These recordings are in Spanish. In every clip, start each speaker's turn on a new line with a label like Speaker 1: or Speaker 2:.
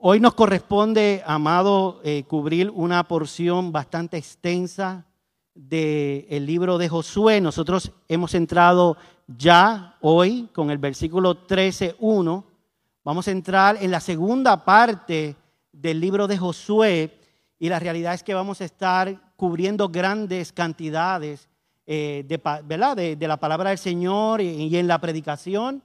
Speaker 1: Hoy nos corresponde, amado, eh, cubrir una porción bastante extensa del libro de Josué. Nosotros hemos entrado ya hoy con el versículo 13.1. Vamos a entrar en la segunda parte del libro de Josué y la realidad es que vamos a estar cubriendo grandes cantidades eh, de, De, la palabra del Señor y en la predicación.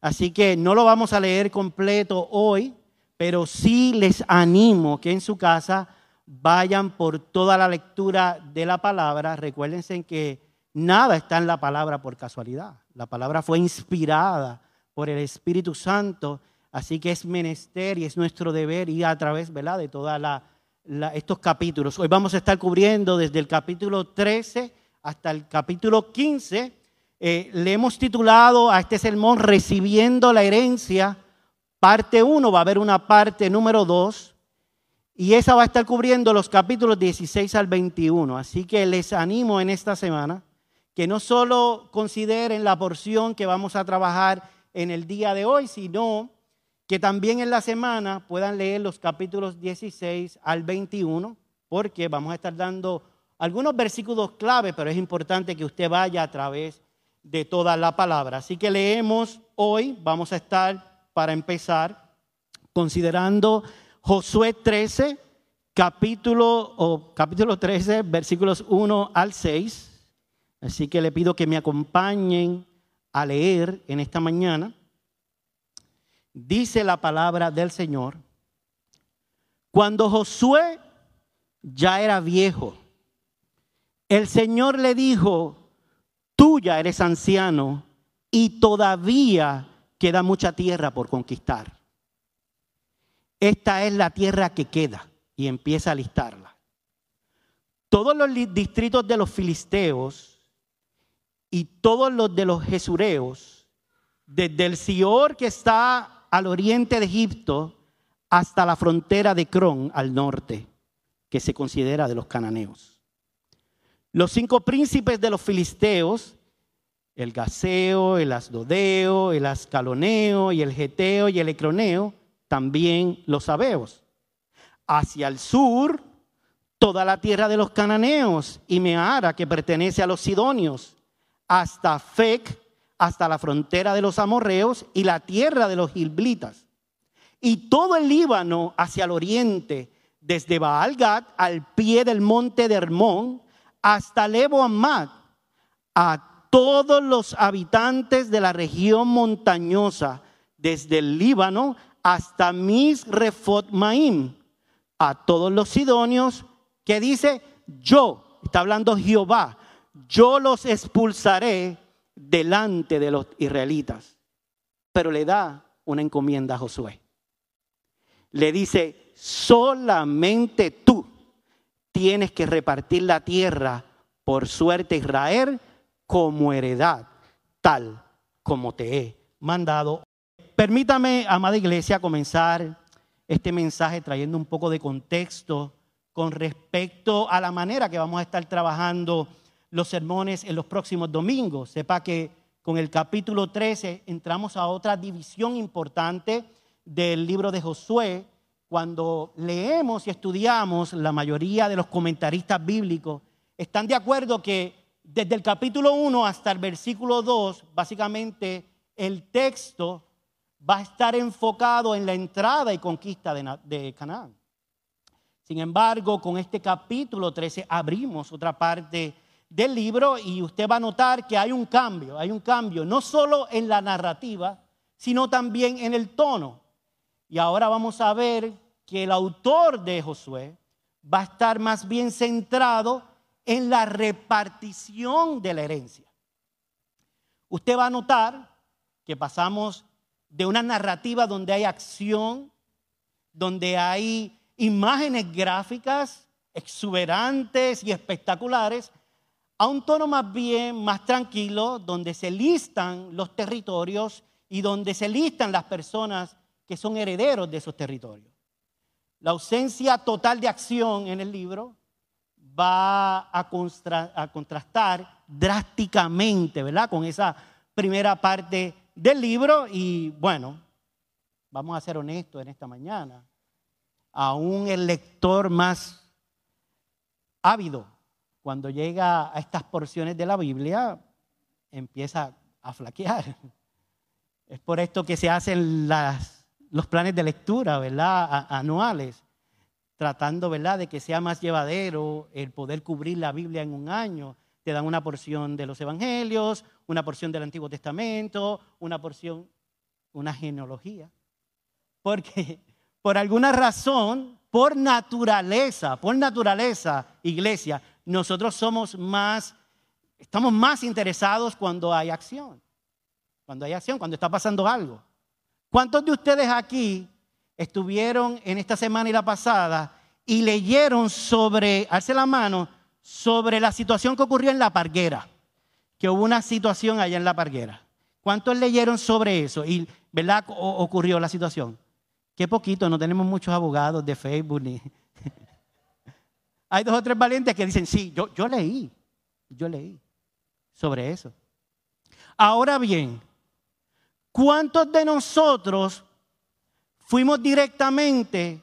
Speaker 1: Así que no lo vamos a leer completo hoy, pero sí les animo que en su casa vayan por toda la lectura de la palabra. Recuérdense que nada está en la palabra por casualidad. La palabra fue inspirada por el Espíritu Santo, así que es menester y es nuestro deber ir a través ¿verdad? de todos estos capítulos. Hoy vamos a estar cubriendo desde el capítulo 13 hasta el capítulo 15. Eh, le hemos titulado a este sermón Recibiendo la herencia parte 1, va a haber una parte número 2 y esa va a estar cubriendo los capítulos 16 al 21. Así que les animo en esta semana que no solo consideren la porción que vamos a trabajar en el día de hoy, sino que también en la semana puedan leer los capítulos 16 al 21, porque vamos a estar dando algunos versículos clave, pero es importante que usted vaya a través de toda la palabra. Así que leemos hoy, vamos a estar para empezar, considerando Josué 13, capítulo, o capítulo 13, versículos 1 al 6. Así que le pido que me acompañen a leer en esta mañana. Dice la palabra del Señor. Cuando Josué ya era viejo, el Señor le dijo, tú ya eres anciano y todavía queda mucha tierra por conquistar. Esta es la tierra que queda y empieza a listarla. Todos los distritos de los filisteos y todos los de los jesureos, desde el Sior que está al oriente de Egipto hasta la frontera de Cron al norte, que se considera de los cananeos. Los cinco príncipes de los filisteos el gaseo, el asdodeo, el ascaloneo y el geteo y el ecroneo, también los sabeos. Hacia el sur, toda la tierra de los cananeos y Meara, que pertenece a los sidonios, hasta Fec, hasta la frontera de los amorreos y la tierra de los gilblitas. Y todo el Líbano hacia el oriente, desde Baalgad al pie del monte de Hermón, hasta Lebo Amad, a todos los habitantes de la región montañosa, desde el Líbano hasta Misrefot Maim, a todos los sidonios, que dice, yo, está hablando Jehová, yo los expulsaré delante de los israelitas. Pero le da una encomienda a Josué. Le dice, solamente tú tienes que repartir la tierra por suerte Israel como heredad, tal como te he mandado. Permítame, amada iglesia, comenzar este mensaje trayendo un poco de contexto con respecto a la manera que vamos a estar trabajando los sermones en los próximos domingos. Sepa que con el capítulo 13 entramos a otra división importante del libro de Josué. Cuando leemos y estudiamos, la mayoría de los comentaristas bíblicos están de acuerdo que desde el capítulo 1 hasta el versículo 2, básicamente el texto va a estar enfocado en la entrada y conquista de, Canaán. Sin embargo, con este capítulo 13 abrimos otra parte del libro y usted va a notar que hay un cambio, hay un cambio no solo en la narrativa, sino también en el tono. Y ahora vamos a ver que el autor de Josué va a estar más bien centrado en la repartición de la herencia. Usted va a notar que pasamos de una narrativa donde hay acción, donde hay imágenes gráficas exuberantes y espectaculares, a un tono más bien más tranquilo, donde se listan los territorios y donde se listan las personas que son herederos de esos territorios. La ausencia total de acción en el libro va a, contrastar drásticamente, ¿verdad? Con esa primera parte del libro y bueno, vamos a ser honestos en esta mañana. aún el lector más ávido, cuando llega a estas porciones de la Biblia, empieza a flaquear. Es por esto que se hacen los planes de lectura, ¿verdad? anuales, tratando, ¿verdad?, de que sea más llevadero el poder cubrir la Biblia en un año. Te dan una porción de los evangelios, una porción del Antiguo Testamento, una porción, una genealogía. Porque por alguna razón, por naturaleza, por naturaleza, iglesia, nosotros somos más, estamos más interesados cuando hay acción. Cuando hay acción, cuando está pasando algo. ¿Cuántos de ustedes aquí estuvieron en esta semana y la pasada y leyeron sobre, alce la mano, sobre la situación que ocurrió en la parguera? Que hubo una situación allá en la parguera. ¿Cuántos leyeron sobre eso? Y, ¿verdad? ocurrió la situación. Qué poquito, no tenemos muchos abogados de Facebook ni... Hay dos o tres valientes que dicen, sí, yo, yo leí, yo leí sobre eso. Ahora bien, ¿cuántos de nosotros fuimos directamente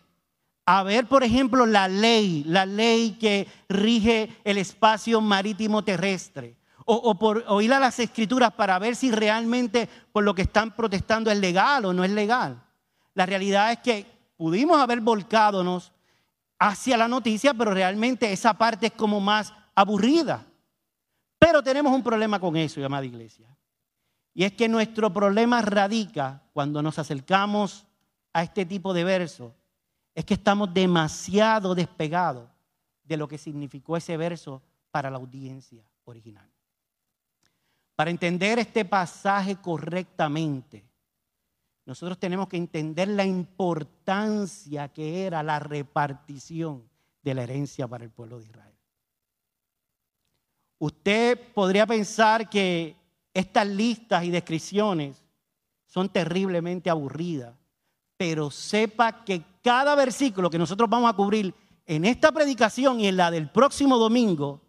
Speaker 1: a ver, por ejemplo, la ley, la ley que rige el espacio marítimo terrestre? O, por oír a las escrituras para ver si realmente por lo que están protestando es legal o no es legal. La realidad es que pudimos haber volcadonos hacia la noticia, pero realmente esa parte es como más aburrida. Pero tenemos un problema con eso, llamada iglesia. Y es que nuestro problema radica cuando nos acercamos a este tipo de verso, es que estamos demasiado despegados de lo que significó ese verso para la audiencia original. Para entender este pasaje correctamente, nosotros tenemos que entender la importancia que era la repartición de la herencia para el pueblo de Israel. Usted podría pensar que estas listas y descripciones son terriblemente aburridas, pero sepa que cada versículo que nosotros vamos a cubrir en esta predicación y en la del próximo domingo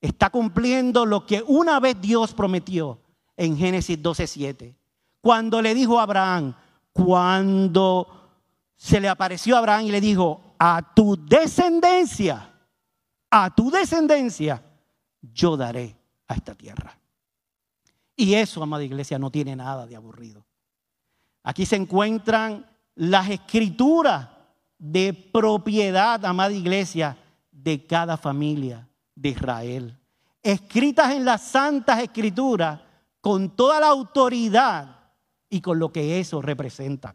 Speaker 1: está cumpliendo lo que una vez Dios prometió en Génesis 12:7 cuando le dijo a Abraham, cuando se le apareció a Abraham y le dijo, a tu descendencia, a tu descendencia, yo daré a esta tierra. Y eso, amada iglesia, no tiene nada de aburrido. Aquí se encuentran las escrituras de propiedad, amada iglesia, de cada familia de Israel. Escritas en las santas escrituras con toda la autoridad y con lo que eso representa.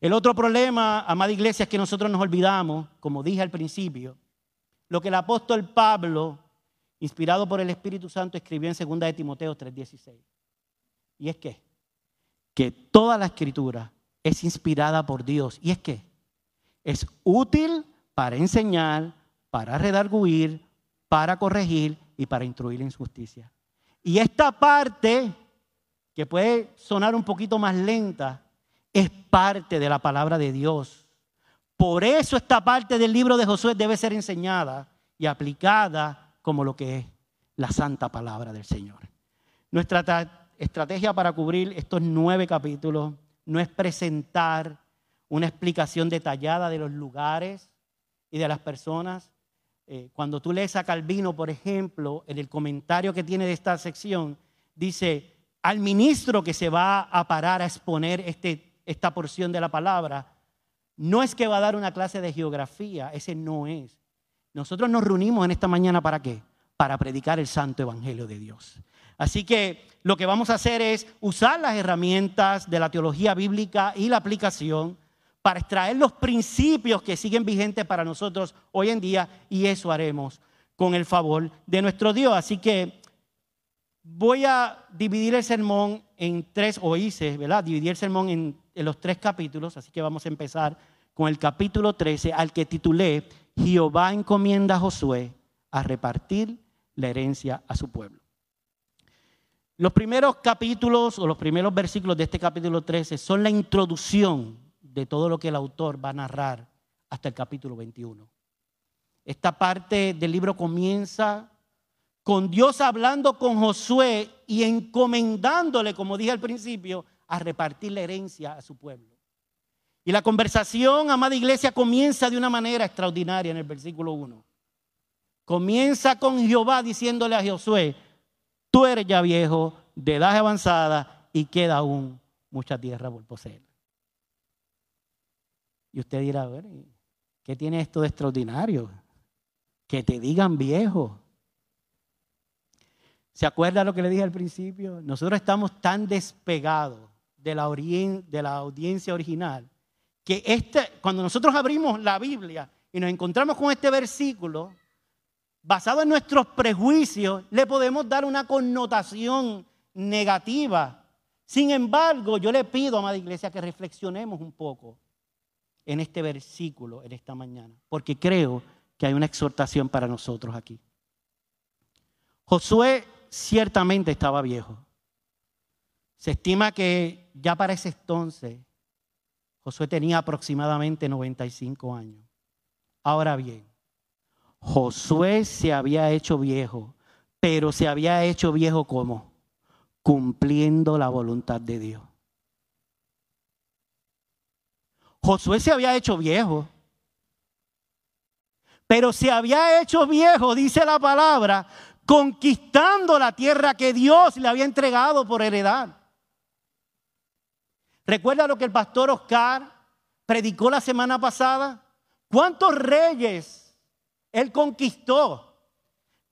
Speaker 1: El otro problema, amada iglesia, es que nosotros nos olvidamos, como dije al principio, lo que el apóstol Pablo, inspirado por el Espíritu Santo, escribió en 2 de Timoteo 3:16. Y es que, que toda la escritura es inspirada por Dios. Y es que es útil para enseñar, para redarguir, para corregir y para instruir en justicia. Y esta parte que puede sonar un poquito más lenta, es parte de la palabra de Dios. Por eso esta parte del libro de Josué debe ser enseñada y aplicada como lo que es la santa palabra del Señor. Nuestra estrategia para cubrir estos nueve capítulos no es presentar una explicación detallada de los lugares y de las personas. Eh, cuando tú lees a Calvino, por ejemplo, en el comentario que tiene de esta sección, dice, al ministro que se va a parar a exponer este, esta porción de la palabra, no es que va a dar una clase de geografía, ese no es. Nosotros nos reunimos en esta mañana para qué? Para predicar el santo evangelio de Dios. Así que lo que vamos a hacer es usar las herramientas de la teología bíblica y la aplicación para extraer los principios que siguen vigentes para nosotros hoy en día y eso haremos con el favor de nuestro Dios. Así que Voy a dividir el sermón en tres, o hice, ¿verdad? Dividir el sermón en, los tres capítulos, así que vamos a empezar con el capítulo 13, al que titulé Jehová encomienda a Josué a repartir la herencia a su pueblo. Los primeros capítulos o los primeros versículos de este capítulo 13 son la introducción de todo lo que el autor va a narrar hasta el capítulo 21. Esta parte del libro comienza con Dios hablando con Josué y encomendándole, como dije al principio, a repartir la herencia a su pueblo. Y la conversación, amada iglesia, comienza de una manera extraordinaria en el versículo 1. Comienza con Jehová diciéndole a Josué, tú eres ya viejo, de edad avanzada y queda aún mucha tierra por poseer. Y usted dirá, ¿qué tiene esto de extraordinario? Que te digan viejo. ¿Se acuerda lo que le dije al principio? Nosotros estamos tan despegados de la, de la audiencia original que este, cuando nosotros abrimos la Biblia y nos encontramos con este versículo, basado en nuestros prejuicios, le podemos dar una connotación negativa. Sin embargo, yo le pido, amada iglesia, que reflexionemos un poco en este versículo en esta mañana, porque creo que hay una exhortación para nosotros aquí. Josué ciertamente estaba viejo. Se estima que ya para ese entonces Josué tenía aproximadamente 95 años. Ahora bien, Josué se había hecho viejo, pero se había hecho viejo como cumpliendo la voluntad de Dios. Josué se había hecho viejo, pero se había hecho viejo, dice la palabra, conquistando la tierra que Dios le había entregado por heredad. ¿Recuerda lo que el pastor Oscar predicó la semana pasada? ¿Cuántos reyes él conquistó?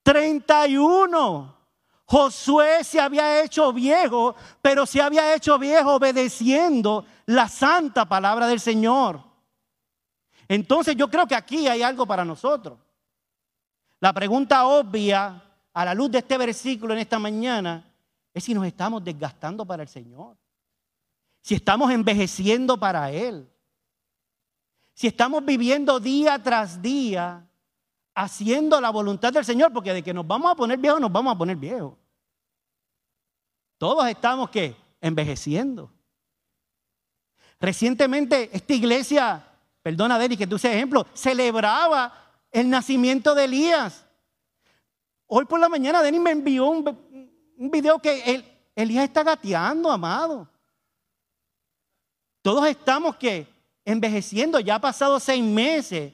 Speaker 1: 31. Josué se había hecho viejo, pero se había hecho viejo obedeciendo la santa palabra del Señor. Entonces yo creo que aquí hay algo para nosotros. La pregunta obvia a la luz de este versículo en esta mañana es si nos estamos desgastando para el Señor si estamos envejeciendo para Él, si estamos viviendo día tras día haciendo la voluntad del Señor, porque de que nos vamos a poner viejos, nos vamos a poner viejos. Todos estamos que envejeciendo. Recientemente esta iglesia, perdona Denis que tú seas ejemplo, celebraba el nacimiento de Elías. Hoy por la mañana Denis me envió un, video que Elías está gateando, amado. Todos estamos que envejeciendo, ya ha pasado seis meses.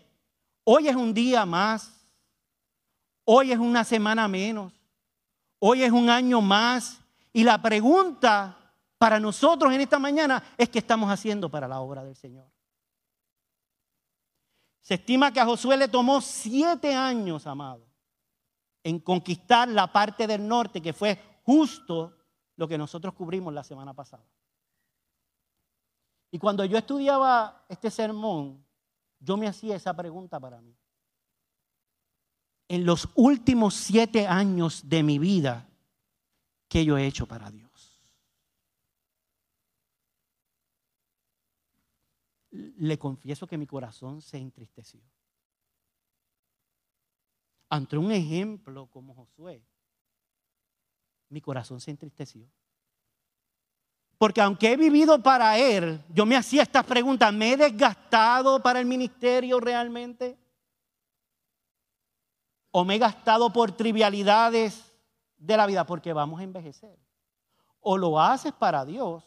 Speaker 1: Hoy es un día más. Hoy es una semana menos. Hoy es un año más. Y la pregunta para nosotros en esta mañana es qué estamos haciendo para la obra del Señor. Se estima que a Josué le tomó siete años, amado, en conquistar la parte del norte, que fue justo lo que nosotros cubrimos la semana pasada. Y cuando yo estudiaba este sermón, yo me hacía esa pregunta para mí. En los últimos siete años de mi vida, ¿qué yo he hecho para Dios? Le confieso que mi corazón se entristeció. Ante un ejemplo como Josué, mi corazón se entristeció. Porque aunque he vivido para Él, yo me hacía estas preguntas, ¿me he desgastado para el ministerio realmente? ¿O me he gastado por trivialidades de la vida? Porque vamos a envejecer. O lo haces para Dios,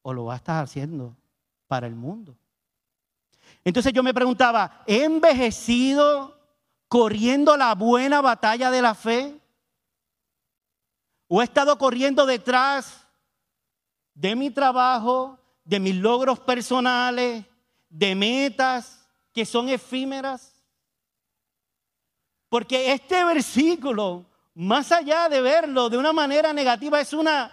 Speaker 1: o lo estar haciendo para el mundo. Entonces yo me preguntaba, ¿he envejecido corriendo la buena batalla de la fe? ¿O he estado corriendo detrás de mi trabajo, de mis logros personales, de metas que son efímeras. Porque este versículo, más allá de verlo de una manera negativa, es una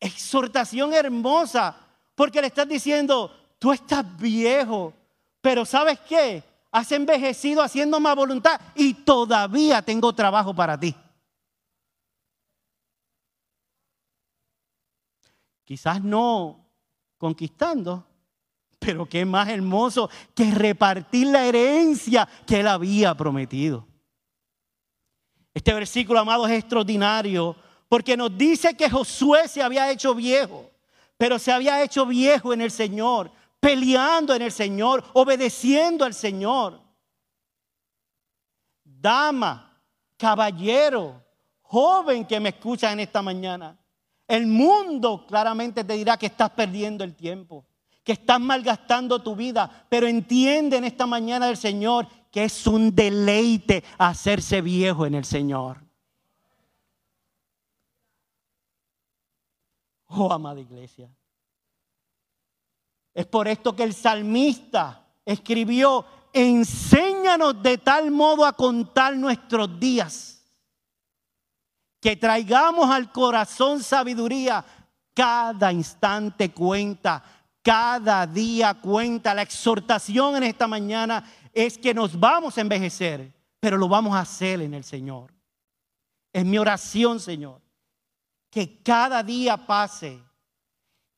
Speaker 1: exhortación hermosa, porque le estás diciendo, tú estás viejo, pero ¿sabes qué? Has envejecido haciendo más voluntad y todavía tengo trabajo para ti. Quizás no conquistando, pero qué más hermoso que repartir la herencia que él había prometido. Este versículo, amado, es extraordinario porque nos dice que Josué se había hecho viejo, pero se había hecho viejo en el Señor, peleando en el Señor, obedeciendo al Señor. Dama, caballero, joven que me escucha en esta mañana. El mundo claramente te dirá que estás perdiendo el tiempo, que estás malgastando tu vida, pero entiende en esta mañana del Señor que es un deleite hacerse viejo en el Señor. Oh, amada iglesia. Es por esto que el salmista escribió, enséñanos de tal modo a contar nuestros días, que traigamos al corazón sabiduría. Cada instante cuenta, cada día cuenta. La exhortación en esta mañana es que nos vamos a envejecer, pero lo vamos a hacer en el Señor. Es mi oración, Señor, que cada día pase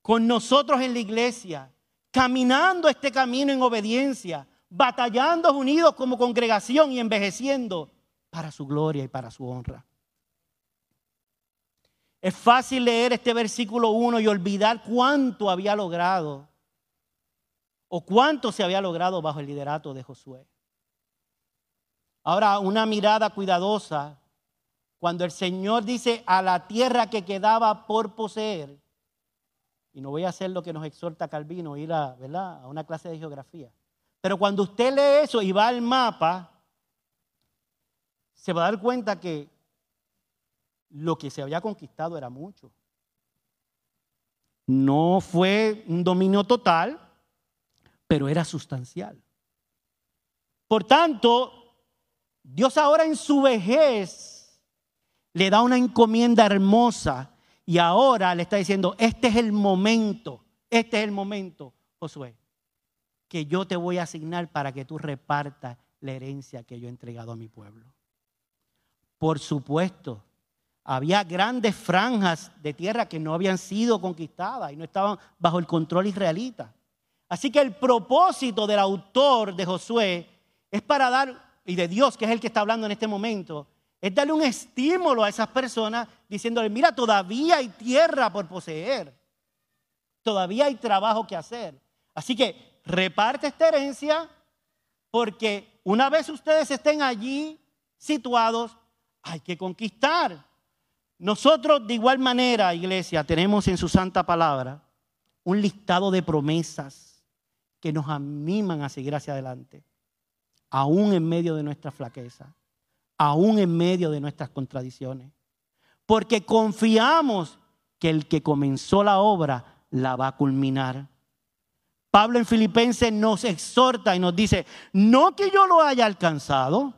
Speaker 1: con nosotros en la iglesia caminando este camino en obediencia, batallando unidos como congregación y envejeciendo para su gloria y para su honra. Es fácil leer este versículo 1 y olvidar cuánto había logrado o cuánto se había logrado bajo el liderato de Josué. Ahora, una mirada cuidadosa, cuando el Señor dice a la tierra que quedaba por poseer, y no voy a hacer lo que nos exhorta Calvino, ir a, a una clase de geografía. Pero cuando usted lee eso y va al mapa, se va a dar cuenta que lo que se había conquistado era mucho. No fue un dominio total, pero era sustancial. Por tanto, Dios ahora en su vejez le da una encomienda hermosa y ahora le está diciendo, este es el momento, este es el momento, Josué, que yo te voy a asignar para que tú repartas la herencia que yo he entregado a mi pueblo. Por supuesto, había grandes franjas de tierra que no habían sido conquistadas y no estaban bajo el control israelita. Así que el propósito del autor de Josué es para dar, y de Dios, que es el que está hablando en este momento, es darle un estímulo a esas personas diciéndole, mira, todavía hay tierra por poseer, todavía hay trabajo que hacer. Así que reparte esta herencia porque una vez ustedes estén allí situados, hay que conquistar. Nosotros de igual manera, iglesia, tenemos en su santa palabra un listado de promesas que nos animan a seguir hacia adelante, aún en medio de nuestra flaqueza aún en medio de nuestras contradicciones. Porque confiamos que el que comenzó la obra la va a culminar. Pablo en Filipenses nos exhorta y nos dice, no que yo lo haya alcanzado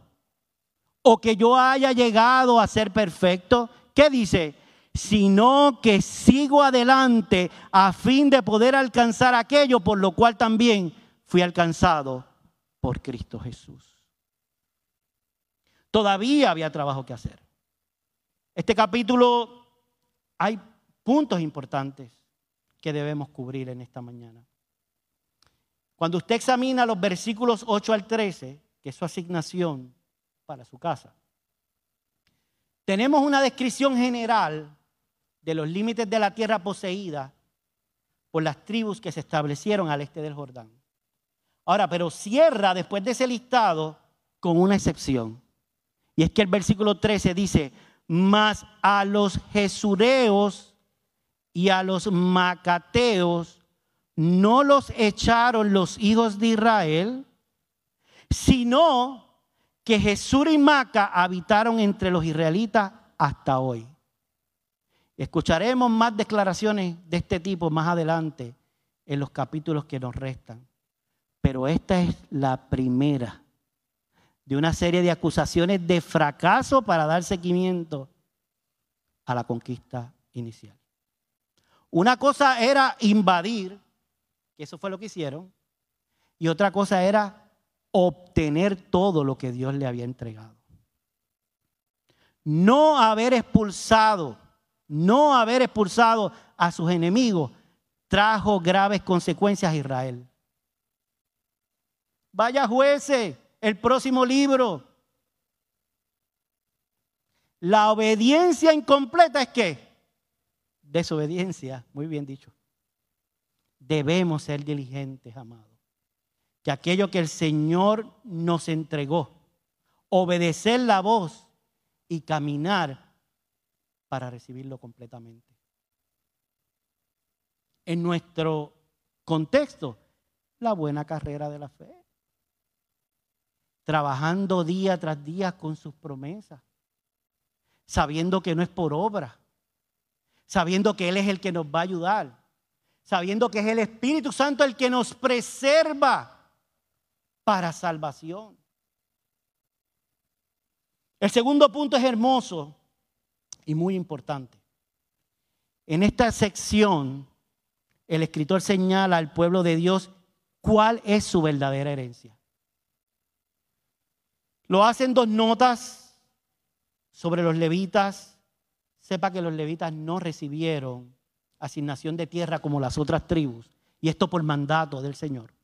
Speaker 1: o que yo haya llegado a ser perfecto. ¿Qué dice? Sino que sigo adelante a fin de poder alcanzar aquello por lo cual también fui alcanzado por Cristo Jesús. Todavía había trabajo que hacer. Este capítulo hay puntos importantes que debemos cubrir en esta mañana. Cuando usted examina los versículos 8 al 13, que es su asignación para su casa, tenemos una descripción general de los límites de la tierra poseída por las tribus que se establecieron al este del Jordán. Ahora, pero cierra después de ese listado con una excepción. Y es que el versículo 13 dice, mas a los jesureos y a los macateos no los echaron los hijos de Israel, sino que Jesús y Maca habitaron entre los israelitas hasta hoy. Escucharemos más declaraciones de este tipo más adelante en los capítulos que nos restan. Pero esta es la primera de una serie de acusaciones de fracaso para dar seguimiento a la conquista inicial. Una cosa era invadir, que eso fue lo que hicieron, y otra cosa era obtener todo lo que Dios le había entregado. No haber expulsado, no haber expulsado a sus enemigos trajo graves consecuencias a Israel. Vaya jueces, el próximo libro. La obediencia incompleta es qué? Desobediencia, muy bien dicho. Debemos ser diligentes, amados. Que aquello que el Señor nos entregó, obedecer la voz y caminar para recibirlo completamente. En nuestro Contexto, la buena carrera de la fe. Trabajando día tras día con sus promesas. Sabiendo que no es por obra. Sabiendo que Él es el que nos va a ayudar. Sabiendo que es el Espíritu Santo el que nos preserva para salvación. El segundo punto es hermoso y muy importante. En esta sección, el escritor señala al pueblo de Dios cuál es su verdadera herencia. Lo hacen dos notas sobre los levitas. Sepa que los levitas no recibieron asignación de tierra como las otras tribus, y esto por mandato del Señor.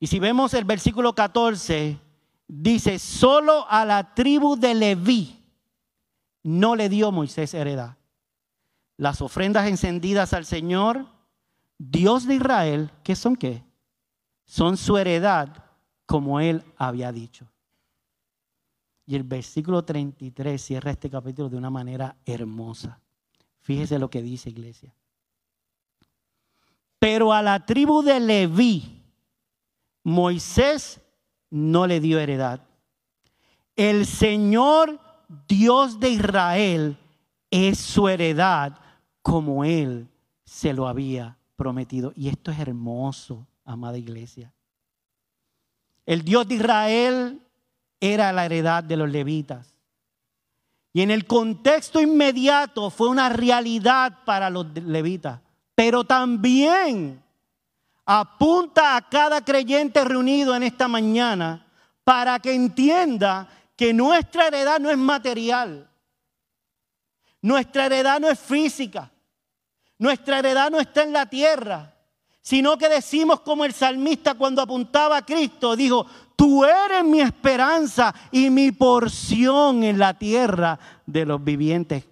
Speaker 1: Y si vemos el versículo 14, dice, solo a la tribu de Leví no le dio Moisés heredad. Las ofrendas encendidas al Señor, Dios de Israel, ¿qué son qué? Son su heredad, como él había dicho. Y el versículo 33 cierra este capítulo de una manera hermosa. Fíjese lo que dice iglesia. Pero a la tribu de Leví, Moisés no le dio heredad. El Señor Dios de Israel es su heredad como Él se lo había prometido. Y esto es hermoso, amada iglesia. El Dios de Israel era la heredad de los levitas. Y en el contexto inmediato fue una realidad para los levitas. Pero también apunta a cada creyente reunido en esta mañana para que entienda que nuestra heredad no es material. Nuestra heredad no es física. Nuestra heredad no está en la tierra, sino que decimos como el salmista cuando apuntaba a Cristo, dijo, tú eres mi esperanza y mi porción en la tierra de los vivientes.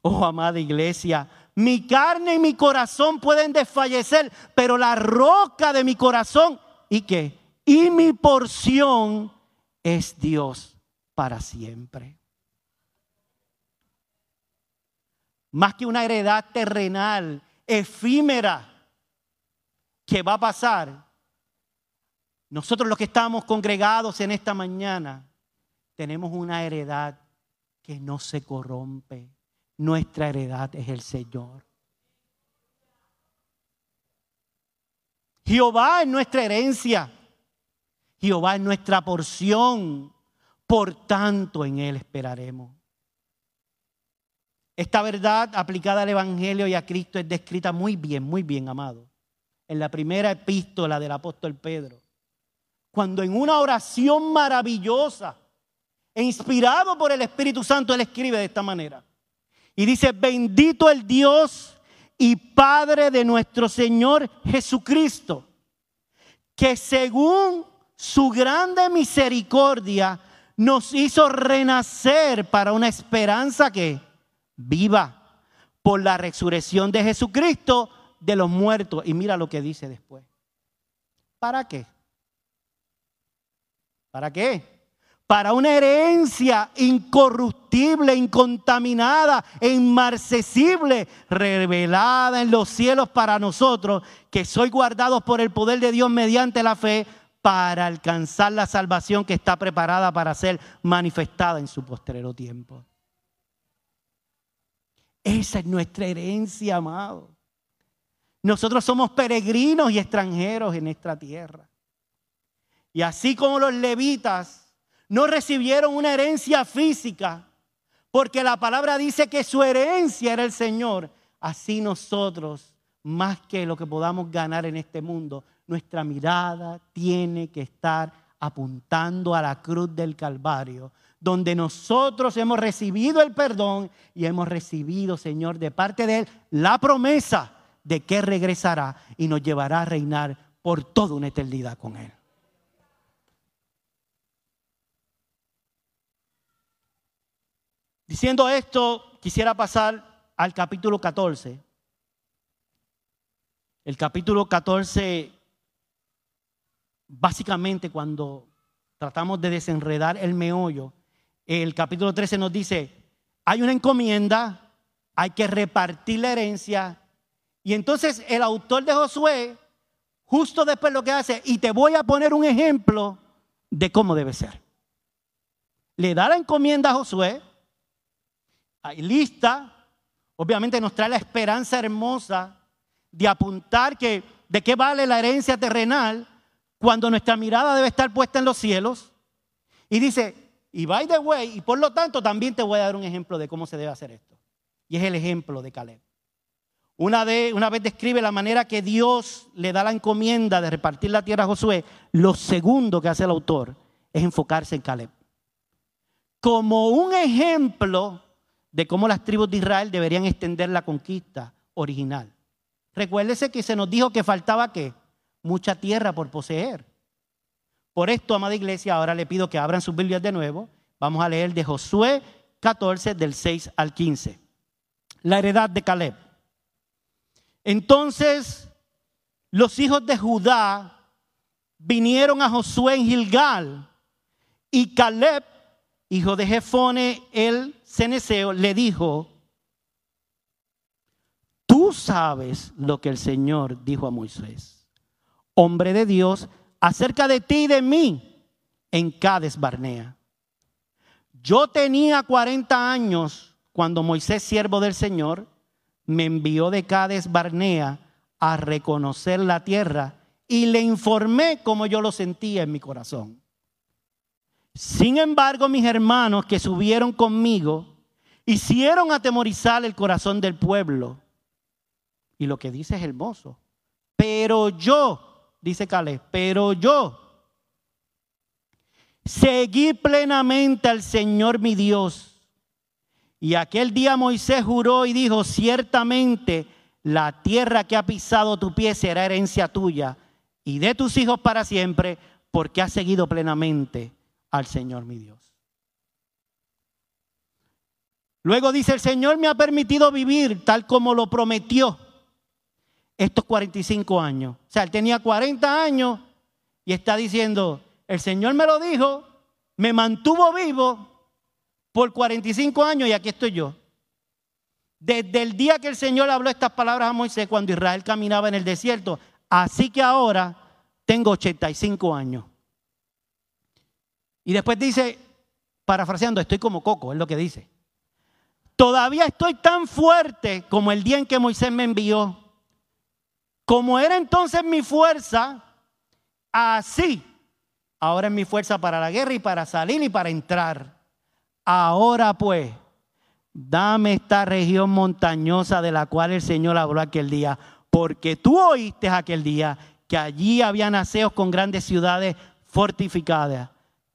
Speaker 1: Oh, amada iglesia, mi carne y mi corazón pueden desfallecer, pero la roca de mi corazón, ¿y qué? Y mi porción es Dios para siempre. Más que una heredad terrenal, efímera, que va a pasar. Nosotros los que estamos congregados en esta mañana, tenemos una heredad que no se corrompe nuestra heredad es el Señor. Jehová es nuestra herencia. Jehová es nuestra porción. Por tanto, en Él esperaremos. Esta verdad aplicada al Evangelio y a Cristo es descrita muy bien, muy bien, amado. En la primera epístola del apóstol Pedro. Cuando en una oración maravillosa e inspirado por el Espíritu Santo, Él escribe de esta manera. Y dice, bendito el Dios y Padre de nuestro Señor Jesucristo, que según su grande misericordia nos hizo renacer para una esperanza que viva por la resurrección de Jesucristo de los muertos. Y mira lo que dice después. ¿Para qué? ¿Para qué? Para una herencia incorruptible, incontaminada e inmarcesible, revelada en los cielos para nosotros, que soy guardados por el poder de Dios mediante la fe, para alcanzar la salvación que está preparada para ser manifestada en su postrero tiempo. Esa es nuestra herencia, amado. Nosotros somos peregrinos y extranjeros en esta tierra. Y así como los levitas no recibieron una herencia física, porque la palabra dice que su herencia era el Señor. Así nosotros, más que lo que podamos ganar en este mundo, nuestra mirada tiene que estar apuntando a la cruz del Calvario, donde nosotros hemos recibido el perdón y hemos recibido, Señor, de parte de Él la promesa de que regresará y nos llevará a reinar por toda una eternidad con Él. Diciendo esto, quisiera pasar al capítulo 14. El capítulo 14, básicamente cuando tratamos de desenredar el meollo, el capítulo 13 nos dice, hay una encomienda, hay que repartir la herencia Y entonces el autor de Josué, justo después lo que hace, y te voy a poner un ejemplo de cómo debe ser. Le da la encomienda a Josué, lista, obviamente nos trae la esperanza hermosa de apuntar que de qué vale la herencia terrenal cuando nuestra mirada debe estar puesta en los cielos. Y dice, y by the way, y por lo tanto también te voy a dar un ejemplo de cómo se debe hacer esto. Y es el ejemplo de Caleb. Una, de, una vez describe la manera que Dios le da la encomienda de repartir la tierra a Josué. Lo segundo que hace el autor es enfocarse en Caleb. Como un ejemplo de cómo las tribus de Israel deberían extender la conquista original. Recuérdese que se nos dijo que faltaba qué? Mucha tierra por poseer. Por esto, amada iglesia, ahora le pido que abran sus Biblias de nuevo. Vamos a leer de Josué 14, del 6 al 15. La heredad de Caleb. Entonces, los hijos de Judá vinieron a Josué en Gilgal y Caleb, hijo de Jefone, el ceneseo, le dijo, tú sabes lo que el Señor dijo a Moisés, hombre de Dios, acerca de ti y de mí en Cades Barnea. Yo tenía 40 años cuando Moisés, siervo del Señor, me envió de Cades Barnea a reconocer la tierra y le informé como yo lo sentía en mi corazón. Sin embargo, mis hermanos que subieron conmigo hicieron atemorizar el corazón del pueblo. Y lo que dice es hermoso. Pero yo dice Caleb, pero yo seguí plenamente al Señor mi Dios. Y aquel día Moisés juró y dijo, ciertamente la tierra que ha pisado tu pie será herencia tuya y de tus hijos para siempre, porque has seguido plenamente al Señor mi Dios. Luego dice, el Señor me ha permitido vivir tal como lo prometió estos 45 años. O sea, él tenía 40 años y está diciendo, el Señor me lo dijo, me mantuvo vivo por 45 años y aquí estoy yo. Desde el día que el Señor habló estas palabras a Moisés cuando Israel caminaba en el desierto, así que ahora tengo 85 años. Y después dice, parafraseando, estoy como coco, es lo que dice. Todavía estoy tan fuerte como el día en que Moisés me envió como era entonces mi fuerza, así ahora es mi fuerza para la guerra y para salir y para entrar. Ahora pues, dame esta región montañosa de la cual el Señor habló aquel día, porque tú oíste aquel día que allí había naceos con grandes ciudades fortificadas.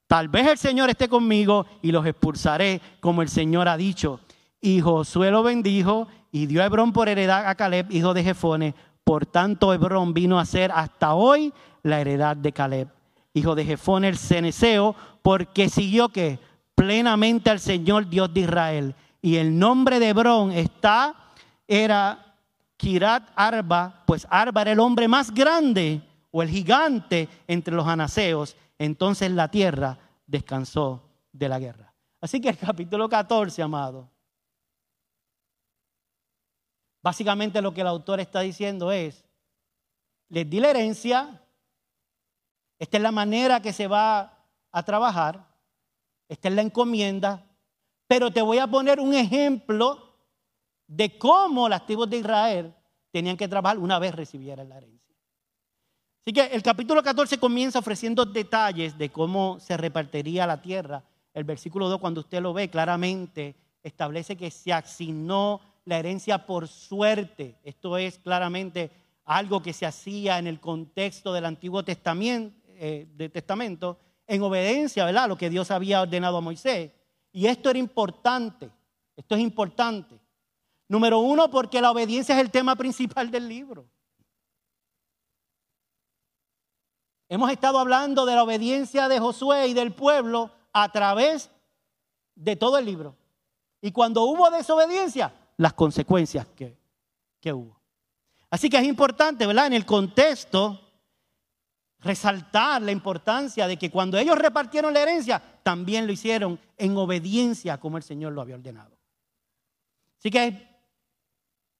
Speaker 1: Tal vez el Señor esté conmigo y los expulsaré, como el Señor ha dicho. Y Josué lo bendijo y dio a Hebrón por heredad a Caleb, hijo de Jefone, por tanto, Hebrón vino a ser hasta hoy la heredad de Caleb, hijo de Jefón el Ceneseo, porque siguió que plenamente al Señor Dios de Israel. Y el nombre de Hebrón está, era Kirat Arba, pues Arba era el hombre más grande o el gigante entre los anaseos. Entonces la tierra descansó de la guerra. Así que el capítulo 14, amado, Básicamente lo que el autor está diciendo es, les di la herencia, esta es la manera que se va a trabajar, esta es la encomienda, pero te voy a poner un ejemplo de cómo las tribus de Israel tenían que trabajar una vez recibieran la herencia. Así que el capítulo 14 comienza ofreciendo detalles de cómo se repartiría la tierra. El versículo 2, cuando usted lo ve claramente, establece que se asignó la herencia por suerte. Esto es claramente algo que se hacía en el contexto del Antiguo Testamento, eh, Testamento en obediencia ¿verdad? a lo que Dios había ordenado a Moisés. Y esto era importante, esto es importante. Número uno, porque la obediencia es el tema principal del libro. Hemos estado hablando de la obediencia de Josué y del pueblo a través de todo el libro. Y cuando hubo desobediencia, las consecuencias que, hubo. Así que es importante, ¿verdad? En el contexto, resaltar la importancia de que cuando ellos repartieron la herencia, también lo hicieron en obediencia como el Señor lo había ordenado. Así que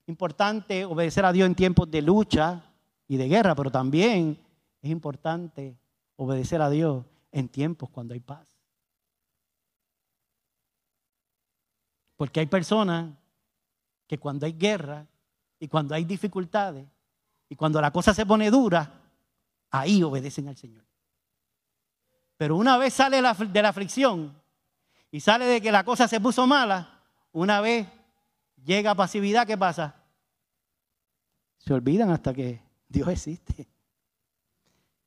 Speaker 1: importante obedecer a Dios en tiempos de lucha y de guerra, pero también es importante obedecer a Dios en tiempos cuando hay paz. Porque hay personas que cuando hay guerra y cuando hay dificultades y cuando la cosa se pone dura, ahí obedecen al Señor. Pero una vez sale de la aflicción y sale de que la cosa se puso mala, una vez llega pasividad, ¿qué pasa? Se olvidan hasta que Dios existe.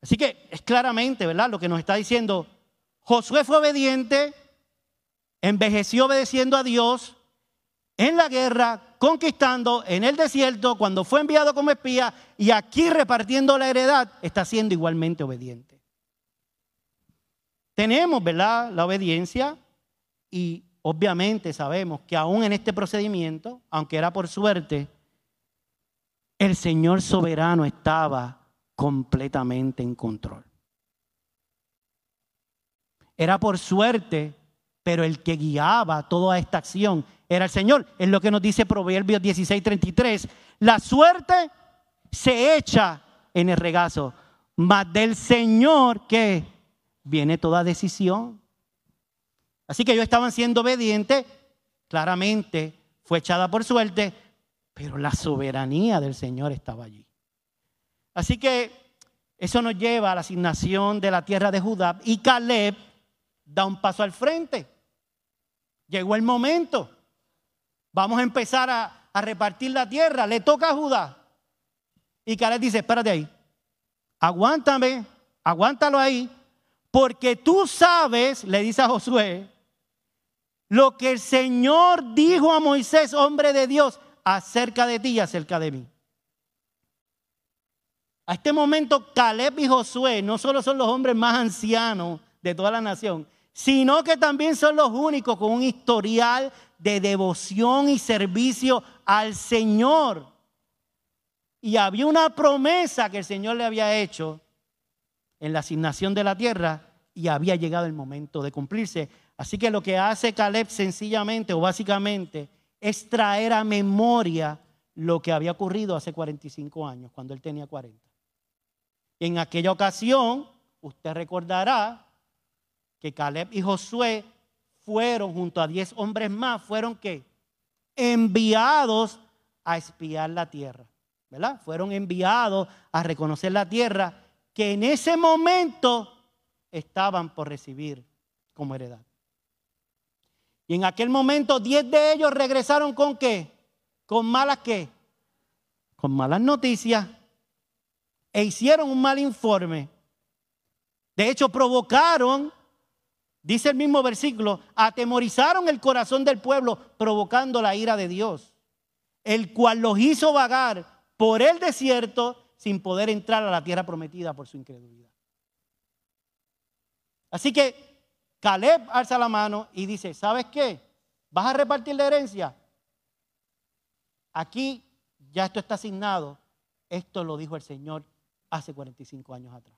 Speaker 1: Así que es claramente, ¿verdad? Lo que nos está diciendo, Josué fue obediente, envejeció obedeciendo a Dios en la guerra, conquistando en el desierto, cuando fue enviado como espía y aquí repartiendo la heredad, está siendo igualmente obediente. Tenemos, ¿verdad? La obediencia y obviamente sabemos que aún en este procedimiento, aunque era por suerte, el Señor soberano estaba completamente en control. Era por suerte, pero el que guiaba toda esta acción era el Señor. Es lo que nos dice Proverbios 16:33. La suerte se echa en el regazo, mas del Señor que viene toda decisión. Así que ellos estaban siendo obedientes, claramente fue echada por suerte, pero la soberanía del Señor estaba allí. Así que eso nos lleva a la asignación de la tierra de Judá y Caleb da un paso al frente. Llegó el momento. Vamos a empezar a, repartir la tierra. Le toca a Judá. Y Caleb dice, espérate ahí. Aguántame, aguántalo ahí. Porque tú sabes, le dice a Josué, lo que el Señor dijo a Moisés, hombre de Dios, acerca de ti y acerca de mí. A este momento, Caleb y Josué no solo son los hombres más ancianos de toda la nación, sino que también son los únicos con un historial de devoción y servicio al Señor. Y había una promesa que el Señor le había hecho en la asignación de la tierra y había llegado el momento de cumplirse. Así que lo que hace Caleb sencillamente o básicamente es traer a memoria lo que había ocurrido hace 45 años, cuando él tenía 40. En aquella ocasión, usted recordará que Caleb y Josué fueron junto a 10 hombres más, fueron que enviados a espiar la tierra, ¿verdad? Fueron enviados a reconocer la tierra que en ese momento estaban por recibir como heredad. Y en aquel momento diez de ellos regresaron con qué? Con malas qué? Con malas noticias. E hicieron un mal informe. De hecho, provocaron, dice el mismo versículo, atemorizaron el corazón del pueblo, provocando la ira de Dios, el cual los hizo vagar por el desierto sin poder entrar a la tierra prometida por su incredulidad. Así que Caleb alza la mano y dice, ¿sabes qué? ¿Vas a repartir la herencia? Aquí ya esto está asignado. Esto lo dijo el Señor hace 45 años atrás.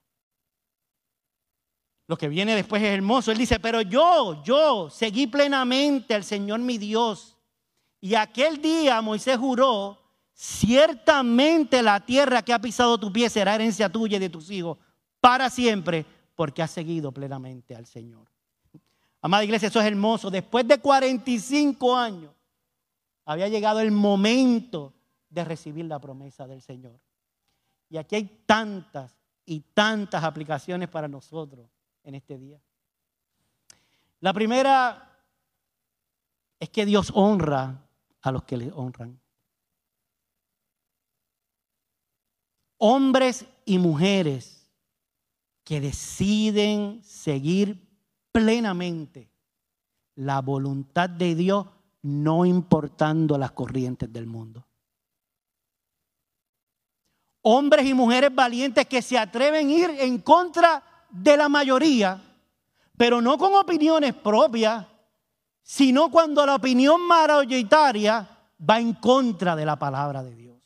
Speaker 1: Lo que viene después es hermoso. Él dice, pero yo, yo seguí plenamente al Señor mi Dios. Y aquel día Moisés juró, ciertamente la tierra que ha pisado tu pie será herencia tuya y de tus hijos para siempre, porque has seguido plenamente al Señor. Amada iglesia, eso es hermoso. Después de 45 años, había llegado el momento de recibir la promesa del Señor. Y aquí hay tantas y tantas aplicaciones para nosotros en este día. La primera es que Dios honra a los que le honran. Hombres y mujeres que deciden seguir plenamente la voluntad de Dios, no importando las corrientes del mundo. Hombres y mujeres valientes que se atreven a ir en contra de la mayoría, pero no con opiniones propias, sino cuando la opinión mayoritaria va en contra de la palabra de Dios.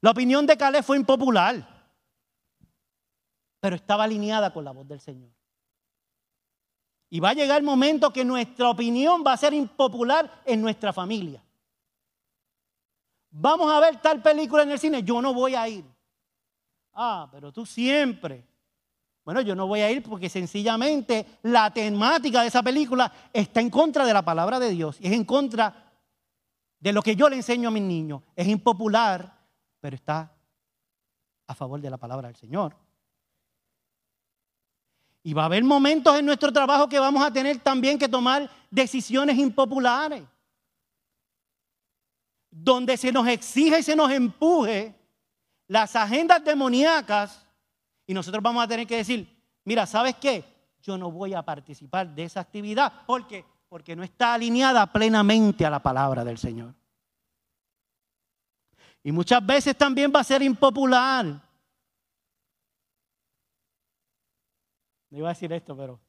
Speaker 1: La opinión de Caleb fue impopular pero estaba alineada con la voz del Señor. Y va a llegar el momento que nuestra opinión va a ser impopular en nuestra familia. Vamos a ver tal película en el cine, yo no voy a ir. Ah, pero tú siempre. Bueno, yo no voy a ir porque sencillamente la temática de esa película está en contra de la palabra de Dios y es en contra de lo que yo le enseño a mis niños. Es impopular, pero está a favor de la palabra del Señor. Y va a haber momentos en nuestro trabajo que vamos a tener también que tomar decisiones impopulares donde se nos exige y se nos empuje las agendas demoníacas y nosotros vamos a tener que decir, mira, ¿sabes qué? Yo no voy a participar de esa actividad porque porque no está alineada plenamente a la palabra del Señor. Y muchas veces también va a ser impopular. No iba a decir esto, pero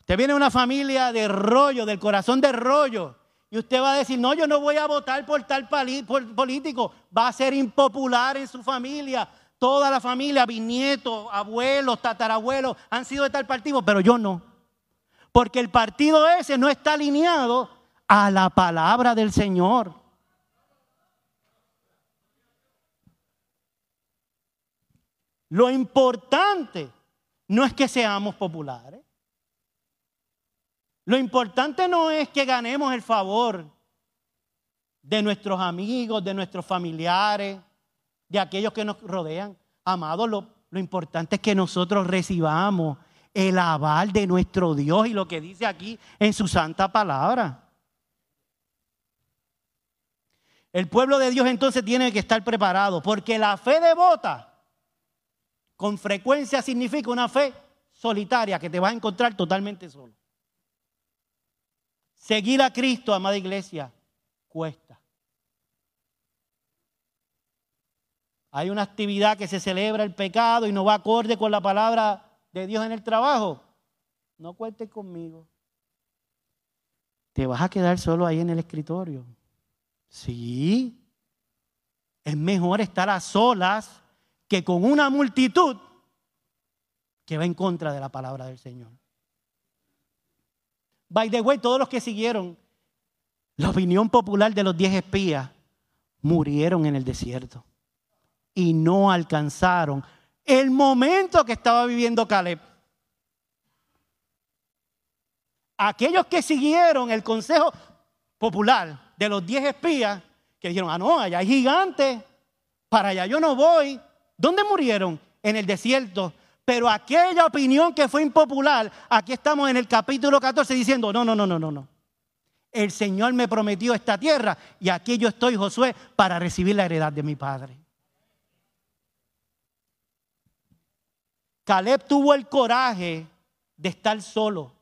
Speaker 1: usted viene de una familia de rollo, del corazón de rollo, y usted va a decir, no, yo no voy a votar por tal político. Va a ser impopular en su familia. Toda la familia, bisnietos, abuelos, tatarabuelos, han sido de tal partido, pero yo no. Porque el partido ese no está alineado a la palabra del Señor. Lo importante no es que seamos populares. Lo importante no es que ganemos el favor de nuestros amigos, de nuestros familiares, de aquellos que nos rodean. Amados, lo, lo importante es que nosotros recibamos el aval de nuestro Dios y lo que dice aquí en su santa palabra. El pueblo de Dios entonces tiene que estar preparado, porque la fe devota con frecuencia significa una fe solitaria que te vas a encontrar totalmente solo. Seguir a Cristo, amada iglesia, cuesta. Hay una actividad que se celebra el pecado y no va acorde con la palabra de Dios en el trabajo. No cuentes conmigo. Te vas a quedar solo ahí en el escritorio. Sí. Es mejor estar a solas que con una multitud que va en contra de la palabra del Señor. By the way, todos los que siguieron la opinión popular de los diez espías murieron en el desierto y no alcanzaron el momento que estaba viviendo Caleb. Aquellos que siguieron el consejo popular de los diez espías, que dijeron, ah, no, allá hay gigantes, para allá yo no voy. ¿Dónde murieron? En el desierto. Pero aquella opinión que fue impopular, aquí estamos en el capítulo 14 diciendo, no, no, no, no, no, no. El Señor me prometió esta tierra y aquí yo estoy, Josué, para recibir la heredad de mi padre. Caleb tuvo el coraje de estar solo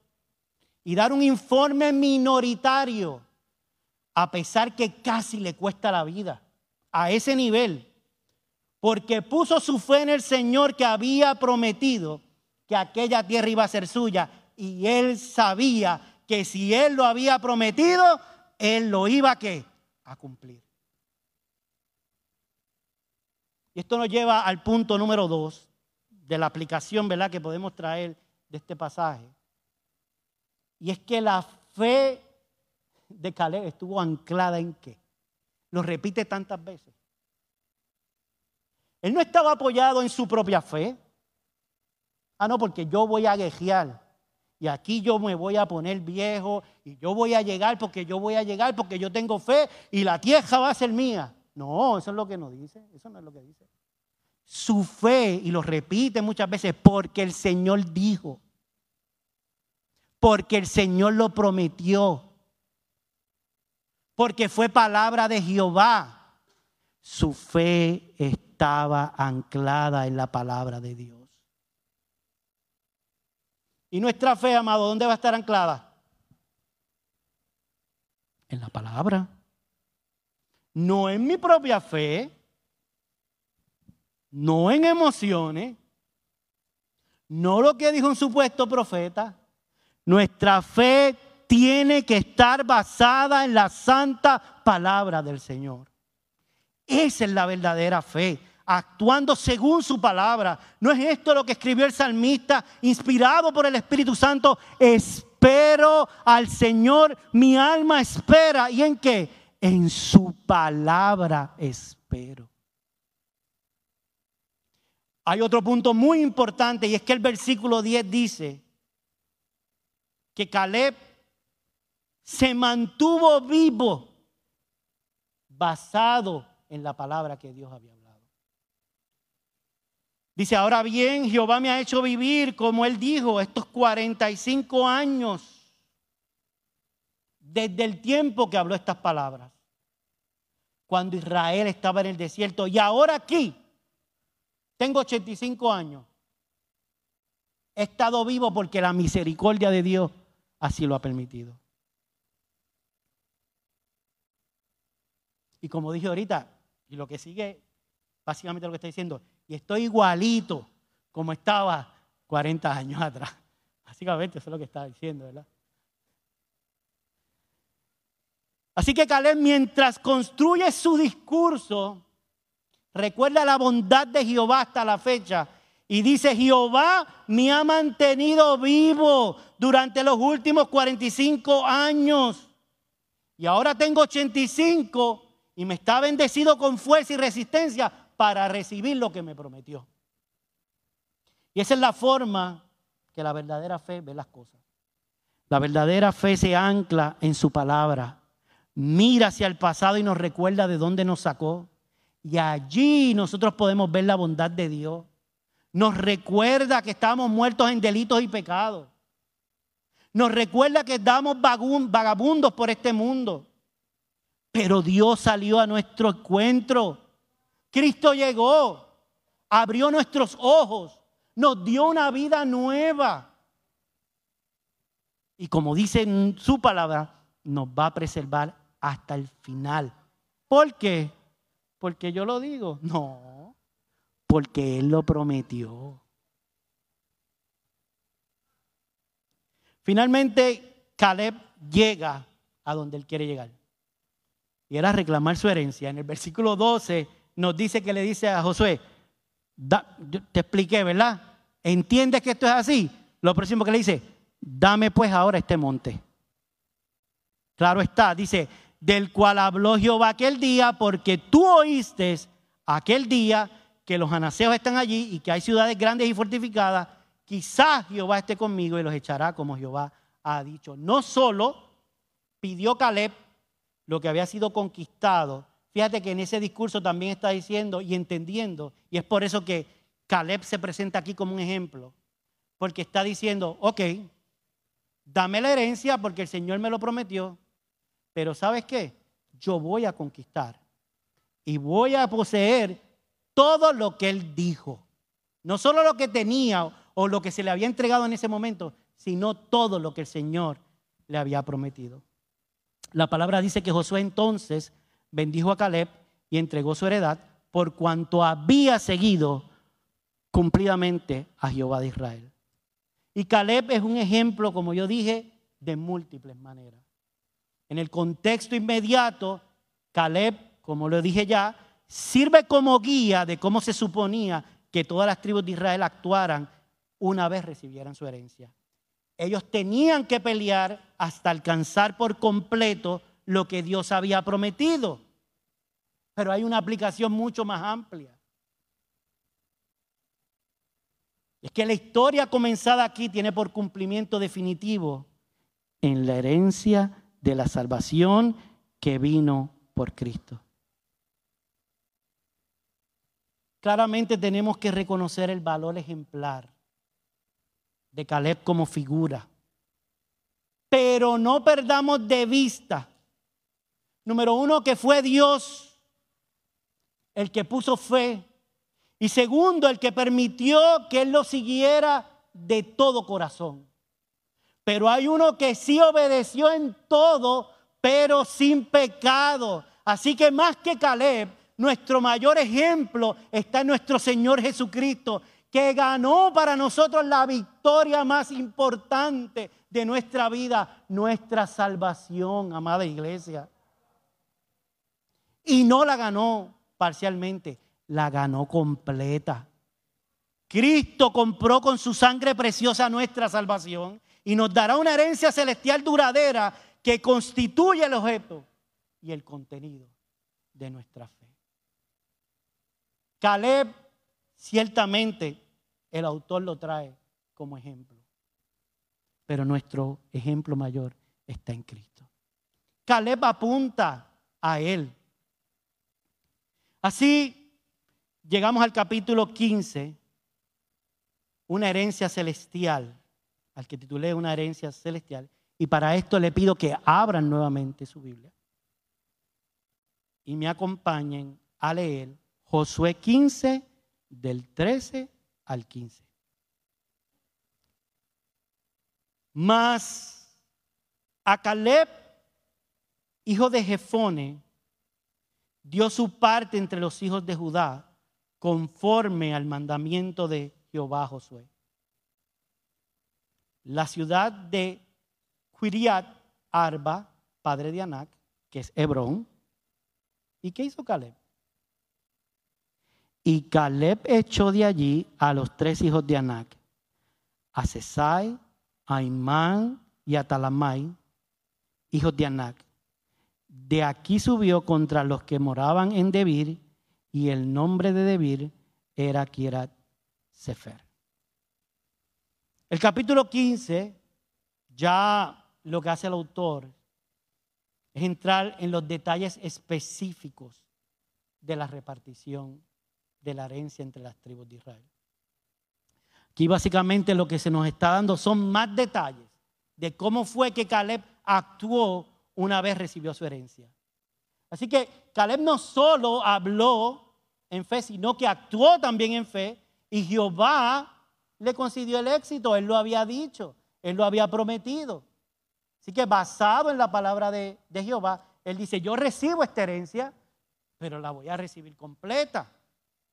Speaker 1: y dar un informe minoritario, a pesar que casi le cuesta la vida, a ese nivel porque puso su fe en el Señor que había prometido que aquella tierra iba a ser suya y él sabía que si él lo había prometido, él lo iba a, a cumplir. Y esto nos lleva al punto número dos de la aplicación, ¿verdad?, que podemos traer de este pasaje. Y es que la fe de Caleb estuvo anclada en qué? Lo repite tantas veces. Él no estaba apoyado en su propia fe. Ah, no, porque yo voy a guejear. Y aquí yo me voy a poner viejo y yo voy a llegar porque yo voy a llegar porque yo tengo fe y la tierra va a ser mía. No, eso es lo que no dice. Eso no es lo que dice. Su fe, y lo repite muchas veces, porque el Señor dijo. Porque el Señor lo prometió. Porque fue palabra de Jehová. Su fe está estaba anclada en la palabra de Dios. Y nuestra fe, amado, ¿dónde va a estar anclada? En la palabra. No en mi propia fe, no en emociones, no lo que dijo un supuesto profeta. Nuestra fe tiene que estar basada en la santa palabra del Señor. Esa es la verdadera fe. actuando según su palabra. ¿No es esto lo que escribió el salmista, inspirado por el Espíritu Santo? Espero al Señor, mi alma espera. ¿Y en qué? En su palabra espero. Hay otro punto muy importante y es que el versículo 10 dice que Caleb se mantuvo vivo basado en la palabra que Dios había hablado. Dice, ahora bien, Jehová me ha hecho vivir, como él dijo, estos 45 años desde el tiempo que habló estas palabras, cuando Israel estaba en el desierto. Y ahora aquí, tengo 85 años. He estado vivo porque la misericordia de Dios así lo ha permitido. Y como dije ahorita, y lo que sigue, básicamente lo que está diciendo, y estoy igualito como estaba 40 años atrás. Básicamente eso es lo que está diciendo, ¿verdad? Así que Caleb, mientras construye su discurso, recuerda la bondad de Jehová hasta la fecha. Y dice, Jehová me ha mantenido vivo durante los últimos 45 años. Y ahora tengo 85 y me está bendecido con fuerza y resistencia para recibir lo que me prometió. Y esa es la forma que la verdadera fe ve las cosas. La verdadera fe se ancla en su palabra. Mira hacia el pasado y nos recuerda de dónde nos sacó. Y allí nosotros podemos ver la bondad de Dios. Nos recuerda que estamos muertos en delitos y pecados. Nos recuerda que estamos vagabundos por este mundo. Pero Dios salió a nuestro encuentro. Cristo llegó, abrió nuestros ojos, nos dio una vida nueva. Y como dice en su palabra, nos va a preservar hasta el final. ¿Por qué? Porque yo lo digo. No, porque Él lo prometió. Finalmente, Caleb llega a donde Él quiere llegar y era reclamar su herencia. En el versículo 12 nos dice que le dice a Josué, te expliqué, ¿verdad? ¿Entiendes que esto es así? Lo próximo que le dice, dame pues ahora este monte. Claro está, dice, del cual habló Jehová aquel día, porque tú oíste aquel día que los anaseos están allí y que hay ciudades grandes y fortificadas, quizás Jehová esté conmigo y los echará como Jehová ha dicho. No solo pidió Caleb lo que había sido conquistado. Fíjate que en ese discurso también está diciendo y entendiendo, y es por eso que Caleb se presenta aquí como un ejemplo, porque está diciendo, ok, dame la herencia porque el Señor me lo prometió, pero ¿sabes qué? Yo voy a conquistar y voy a poseer todo lo que Él dijo. No solo lo que tenía o lo que se le había entregado en ese momento, sino todo lo que el Señor le había prometido. La palabra dice que Josué entonces bendijo a Caleb y entregó su heredad por cuanto había seguido cumplidamente a Jehová de Israel. Y Caleb es un ejemplo, como yo dije, de múltiples maneras. En el contexto inmediato, Caleb, como lo dije ya, sirve como guía de cómo se suponía que todas las tribus de Israel actuaran una vez recibieran su herencia. Ellos tenían que pelear hasta alcanzar por completo lo que Dios había prometido. Pero hay una aplicación mucho más amplia. Es que la historia comenzada aquí tiene por cumplimiento definitivo en la herencia de la salvación que vino por Cristo. Claramente tenemos que reconocer el valor ejemplar de Caleb como figura. Pero no perdamos de vista, número uno, que fue Dios el que puso fe. Y segundo, el que permitió que él lo siguiera de todo corazón. Pero hay uno que sí obedeció en todo, pero sin pecado. Así que más que Caleb, nuestro mayor ejemplo está en nuestro Señor Jesucristo, que ganó para nosotros la victoria más importante de nuestra vida, nuestra salvación, amada iglesia. Y no la ganó parcialmente, la ganó completa. Cristo compró con su sangre preciosa nuestra salvación y nos dará una herencia celestial duradera que constituye el objeto y el contenido de nuestra fe. Caleb, ciertamente, el autor lo trae como ejemplo, pero nuestro ejemplo mayor está en Cristo. Caleb apunta a él. Así llegamos al capítulo 15, una herencia celestial, al que titulé una herencia celestial, y para esto le pido que abran nuevamente su Biblia y me acompañen a leer Josué 15 del 13 al 15. Mas a Caleb, hijo de Jefone, dio su parte entre los hijos de Judá, conforme al mandamiento de Jehová Josué. La ciudad de Quiriat Arba, padre de Anac, que es Hebrón. ¿Y qué hizo Caleb? Y Caleb echó de allí a los tres hijos de Anac, a Sesai, a Imán y a Talamai, hijos de Anac. De aquí subió contra los que moraban en Debir, y el nombre de Debir era Kierat Sefer. El capítulo 15, ya lo que hace el autor es entrar en los detalles específicos de la repartición de la herencia entre las tribus de Israel. Aquí básicamente lo que se nos está dando son más detalles de cómo fue que Caleb actuó una vez recibió su herencia. Así que Caleb no solo habló en fe, sino que actuó también en fe y Jehová le concedió el éxito. Él lo había dicho, él lo había prometido. Así que basado en la palabra de, de Jehová, él dice, yo recibo esta herencia, pero la voy a recibir completa.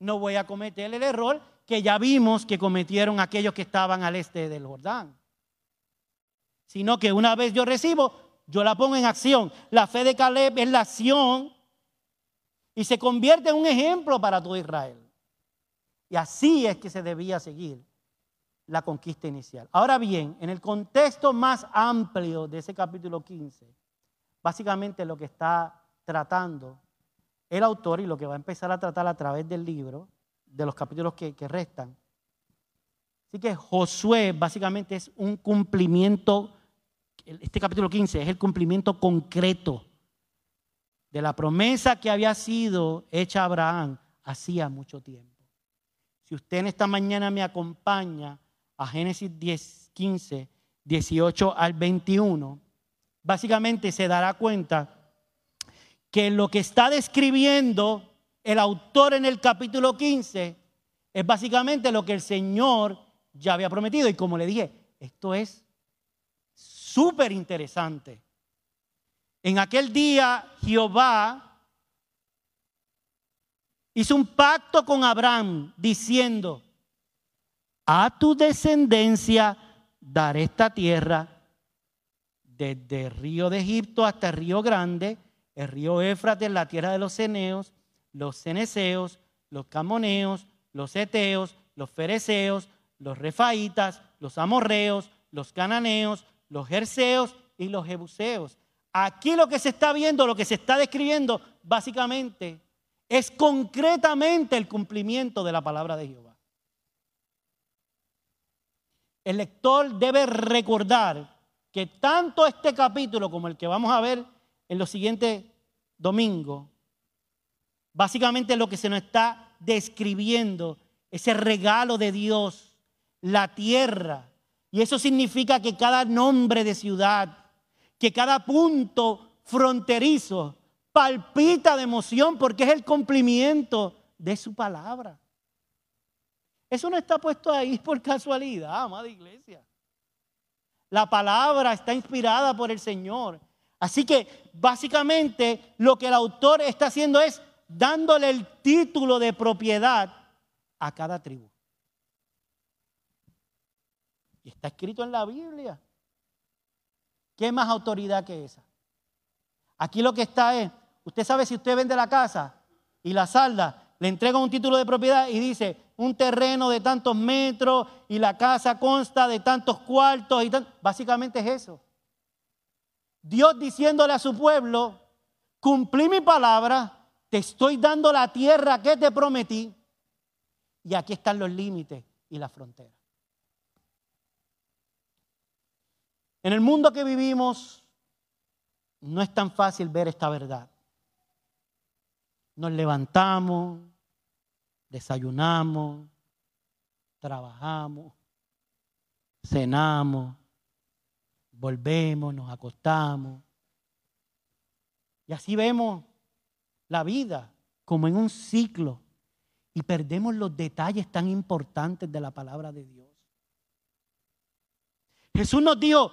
Speaker 1: No voy a cometer el error que ya vimos que cometieron aquellos que estaban al este del Jordán. Sino que una vez yo recibo, yo la pongo en acción. La fe de Caleb es la acción y se convierte en un ejemplo para todo Israel. Y así es que se debía seguir la conquista inicial. Ahora bien, en el contexto más amplio de ese capítulo 15, básicamente lo que está tratando el autor y lo que va a empezar a tratar a través del libro, de los capítulos que, restan. Así que Josué básicamente es un cumplimiento, este capítulo 15 es el cumplimiento concreto de la promesa que había sido hecha a Abraham hacía mucho tiempo. Si usted en esta mañana me acompaña a Génesis 10, 15, 18 al 21, básicamente se dará cuenta que lo que está describiendo el autor en el capítulo 15 es básicamente lo que el Señor ya había prometido. Y como le dije, esto es súper interesante. En aquel día Jehová hizo un pacto con Abraham diciendo, a tu descendencia daré esta tierra desde el río de Egipto hasta el río grande el río Éfrates, la tierra de los ceneos, los ceneseos, los camoneos, los eteos, los fereceos, los refaitas, los amorreos, los cananeos, los jerseos y los jebuseos. Aquí lo que se está viendo, lo que se está describiendo, básicamente, es concretamente el cumplimiento de la palabra de Jehová. El lector debe recordar que tanto este capítulo como el que vamos a ver en los siguientes domingos, básicamente lo que se nos está describiendo, ese regalo de Dios, la tierra. Y eso significa que cada nombre de ciudad, que cada punto fronterizo palpita de emoción porque es el cumplimiento de su palabra. Eso no está puesto ahí por casualidad, amada iglesia. La palabra está inspirada por el Señor Así que básicamente lo que el autor está haciendo es dándole el título de propiedad a cada tribu. Y está escrito en la Biblia. ¿Qué más autoridad que esa? Aquí lo que está es, usted sabe si usted vende la casa y la salda le entrega un título de propiedad y dice, un terreno de tantos metros y la casa consta de tantos cuartos y básicamente es eso. Dios diciéndole a su pueblo, cumplí mi palabra, te estoy dando la tierra que te prometí y aquí están los límites y la frontera. En el mundo que vivimos no es tan fácil ver esta verdad. Nos levantamos, desayunamos, trabajamos, cenamos, volvemos, nos acostamos. Y así vemos la vida como en un ciclo y perdemos los detalles tan importantes de la palabra de Dios. Jesús nos dijo,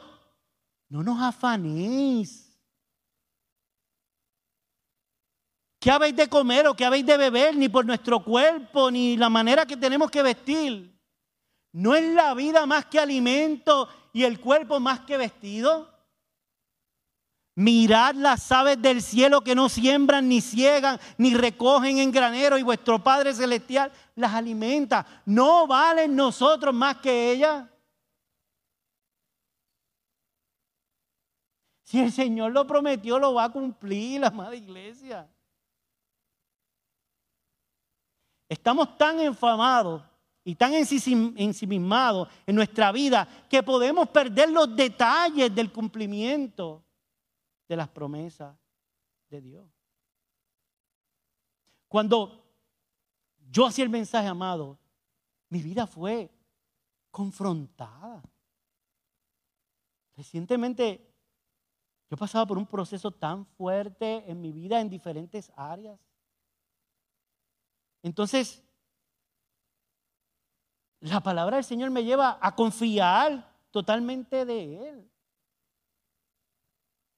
Speaker 1: no nos afanéis. ¿Qué habéis de comer o qué habéis de beber? Ni por nuestro cuerpo, ni la manera que tenemos que vestir. ¿No es la vida más que alimento y el cuerpo más que vestido? Mirad las aves del cielo que no siembran, ni ciegan, ni recogen en granero, y vuestro Padre Celestial las alimenta. ¿No valen nosotros más que ellas? Si el Señor lo prometió, lo va a cumplir, la madre iglesia. Estamos tan enfamados y tan ensimismados en nuestra vida que podemos perder los detalles del cumplimiento de las promesas de Dios. Cuando yo hacía el mensaje amado, mi vida fue confrontada. Recientemente yo pasaba por un proceso tan fuerte en mi vida en diferentes áreas. Entonces, la palabra del Señor me lleva a confiar totalmente de Él.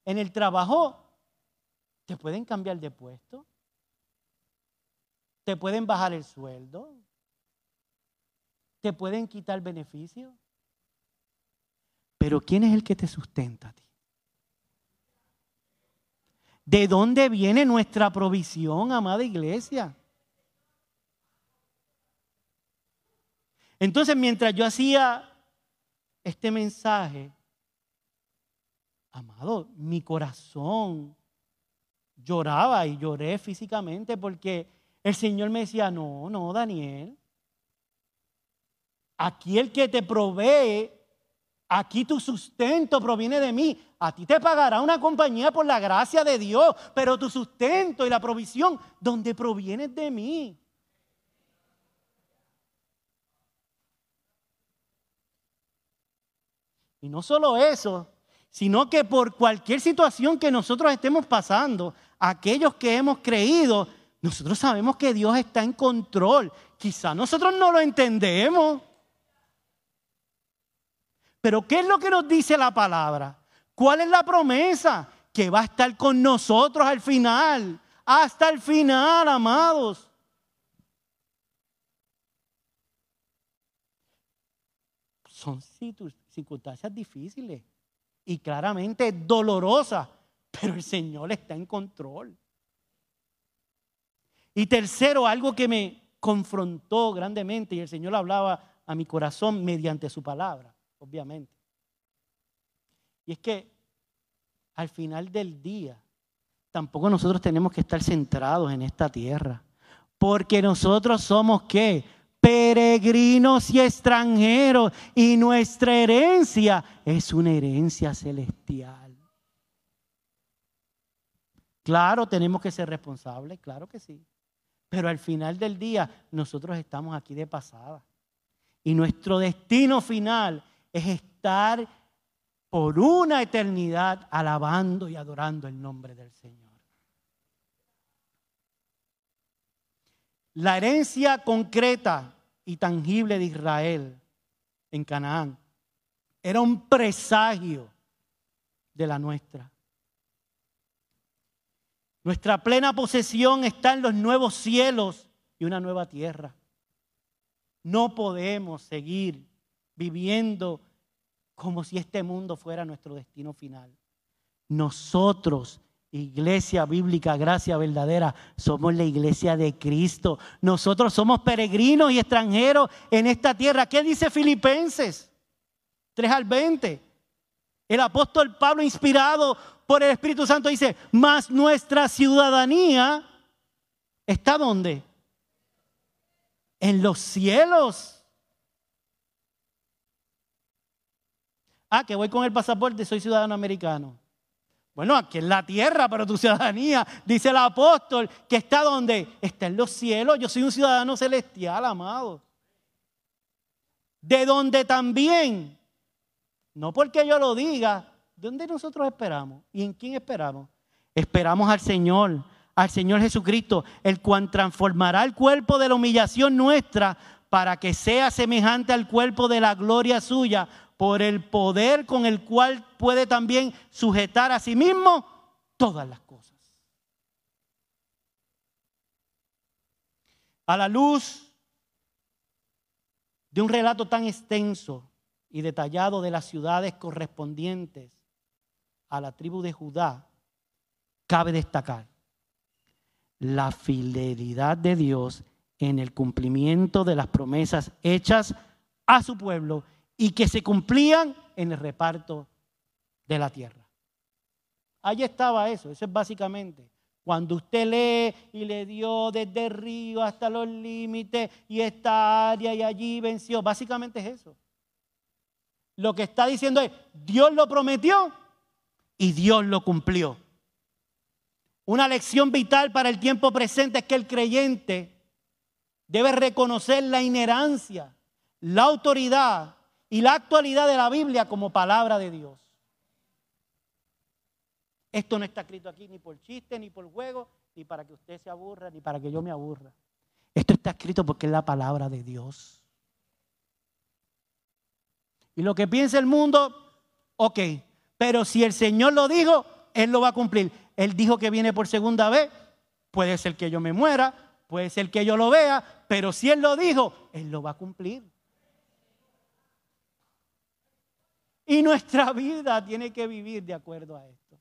Speaker 1: En el trabajo te pueden cambiar de puesto, te pueden bajar el sueldo, te pueden quitar beneficio. Pero ¿quién es el que te sustenta a ti? ¿De dónde viene nuestra provisión, amada iglesia? Entonces, mientras yo hacía este mensaje, amado, mi corazón lloraba y lloré físicamente porque el Señor me decía, no, no, Daniel, aquí el que te provee Aquí tu sustento proviene de mí. A ti te pagará una compañía por la gracia de Dios, pero tu sustento y la provisión, donde proviene de mí. Y no solo eso, sino que por cualquier situación que nosotros estemos pasando, aquellos que hemos creído, nosotros sabemos que Dios está en control. Quizá nosotros no lo entendemos. Pero ¿qué es lo que nos dice la palabra? ¿Cuál es la promesa? Que va a estar con nosotros al final. Hasta el final, amados. Son circunstancias difíciles y claramente dolorosas, pero el Señor está en control. Y tercero, algo que me confrontó grandemente y el Señor hablaba a mi corazón mediante su palabra obviamente. Y es que al final del día, tampoco nosotros tenemos que estar centrados en esta tierra, porque nosotros somos qué? Peregrinos y extranjeros, y nuestra herencia es una herencia celestial. Claro, tenemos que ser responsables, claro que sí. Pero al final del día, nosotros estamos aquí de pasada. Y nuestro destino final es estar por una eternidad alabando y adorando el nombre del Señor. La herencia concreta y tangible de Israel en Canaán era un presagio de la nuestra. Nuestra plena posesión está en los nuevos cielos y una nueva tierra. No podemos seguir viviendo como si este mundo fuera nuestro destino final. Nosotros Iglesia bíblica, gracia verdadera, somos la iglesia de Cristo. Nosotros somos peregrinos y extranjeros en esta tierra. ¿Qué dice Filipenses 3 al 20? El apóstol Pablo, inspirado por el Espíritu Santo, dice, mas nuestra ciudadanía está donde? En los cielos. Ah, que voy con el pasaporte, soy ciudadano americano. Bueno, aquí en la tierra, pero tu ciudadanía, dice el apóstol, que está donde? Está en los cielos. Yo soy un ciudadano celestial, amado. De donde también, no porque yo lo diga, ¿dónde nosotros esperamos? ¿Y en quién esperamos? Esperamos al Señor, al Señor Jesucristo, el cual transformará el cuerpo de la humillación nuestra para que sea semejante al cuerpo de la gloria suya por el poder con el cual puede también sujetar a sí mismo todas las cosas. A la luz de un relato tan extenso y detallado de las ciudades correspondientes a la tribu de Judá, cabe destacar la fidelidad de Dios en el cumplimiento de las promesas hechas a su pueblo y que se cumplían en el reparto de la tierra. Allí estaba eso, eso es básicamente. Cuando usted lee y le dio desde el río hasta los límites y esta área y allí venció, básicamente es eso. Lo que está diciendo es, Dios lo prometió y Dios lo cumplió. Una lección vital para el tiempo presente es que el creyente debe reconocer la inherancia, la autoridad y la actualidad de la Biblia como palabra de Dios. Esto no está escrito aquí ni por chiste, ni por juego, ni para que usted se aburra, ni para que yo me aburra. Esto está escrito porque es la palabra de Dios. Y lo que piensa el mundo, ok, pero si el Señor lo dijo, Él lo va a cumplir. Él dijo que viene por segunda vez, puede ser que yo me muera, puede ser que yo lo vea, pero si Él lo dijo, Él lo va a cumplir. Y nuestra vida tiene que vivir de acuerdo a esto.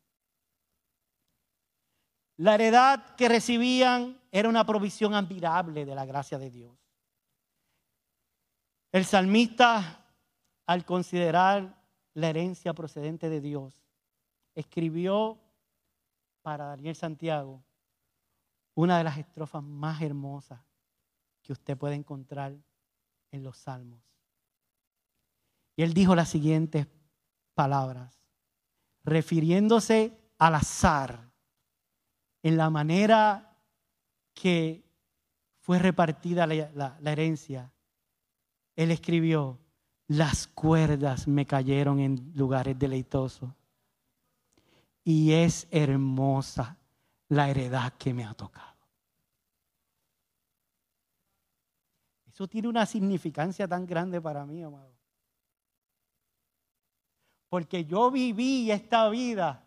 Speaker 1: La heredad que recibían era una provisión admirable de la gracia de Dios. El salmista, al considerar la herencia procedente de Dios, escribió para Daniel Santiago una de las estrofas más hermosas que usted puede encontrar en los salmos. Y él dijo las siguientes palabras, refiriéndose al azar, en la manera que fue repartida la, herencia. Él escribió, las cuerdas me cayeron en lugares deleitosos. Y es hermosa la heredad que me ha tocado. Eso tiene una significancia tan grande para mí, amado. Porque yo viví esta vida